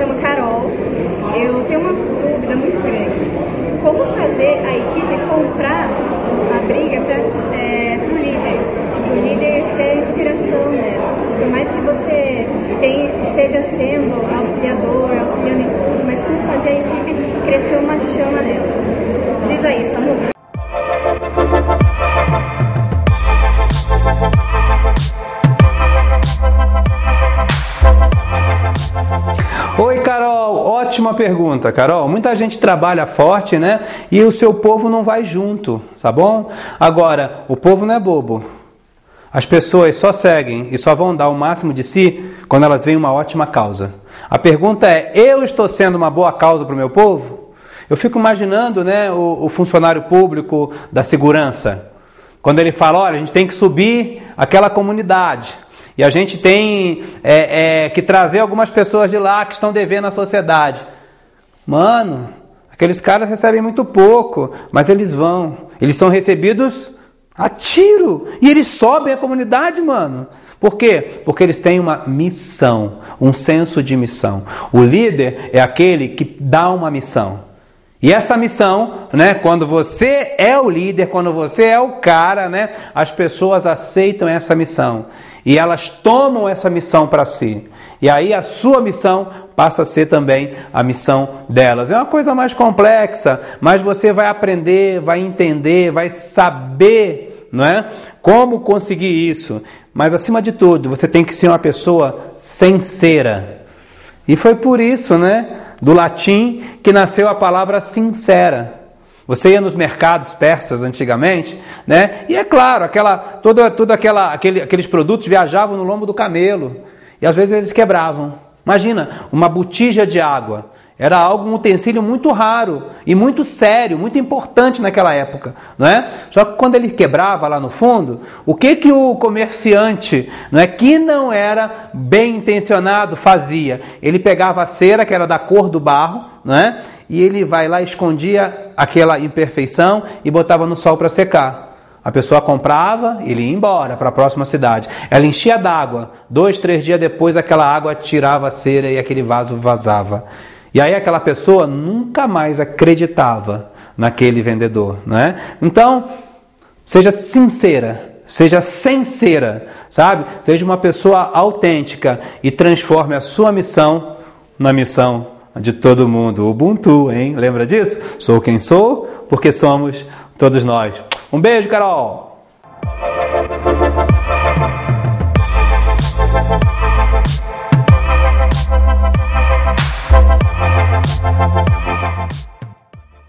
chamo Carol. Eu tenho uma dúvida muito grande. Como fazer a equipe comprar a briga para é, o líder? O líder ser a inspiração nela. Por mais que você tem, esteja sendo auxiliador, auxiliando em tudo, mas como fazer a equipe crescer uma chama nela? Diz aí, Samu. Ótima pergunta, Carol. Muita gente trabalha forte, né? E o seu povo não vai junto, tá bom? Agora, o povo não é bobo. As pessoas só seguem e só vão dar o máximo de si quando elas veem uma ótima causa. A pergunta é: eu estou sendo uma boa causa para o meu povo? Eu fico imaginando né, o, o funcionário público da segurança, quando ele fala: olha, a gente tem que subir aquela comunidade. E a gente tem é, é, que trazer algumas pessoas de lá que estão devendo à sociedade. Mano, aqueles caras recebem muito pouco, mas eles vão. Eles são recebidos a tiro. E eles sobem a comunidade, mano. Por quê? Porque eles têm uma missão, um senso de missão. O líder é aquele que dá uma missão. E essa missão, né, quando você é o líder, quando você é o cara, né, as pessoas aceitam essa missão e elas tomam essa missão para si. E aí a sua missão passa a ser também a missão delas. É uma coisa mais complexa, mas você vai aprender, vai entender, vai saber, não é? Como conseguir isso. Mas acima de tudo, você tem que ser uma pessoa sincera. E foi por isso, né? do latim que nasceu a palavra sincera. Você ia nos mercados persas antigamente, né? E é claro, aquela, todo, todo aquela, aquele, aqueles produtos viajavam no lombo do camelo e às vezes eles quebravam. Imagina uma botija de água. Era algo, um utensílio muito raro e muito sério, muito importante naquela época, não é? Só que quando ele quebrava lá no fundo, o que que o comerciante, não é, que não era bem intencionado, fazia? Ele pegava a cera que era da cor do barro, não é? E ele vai lá escondia aquela imperfeição e botava no sol para secar. A pessoa comprava, ele ia embora para a próxima cidade. Ela enchia d'água. Dois, três dias depois, aquela água tirava a cera e aquele vaso vazava. E aí aquela pessoa nunca mais acreditava naquele vendedor, não é? Então, seja sincera, seja sincera, sabe? Seja uma pessoa autêntica e transforme a sua missão na missão de todo mundo. Ubuntu, hein? Lembra disso? Sou quem sou, porque somos todos nós. Um beijo, Carol!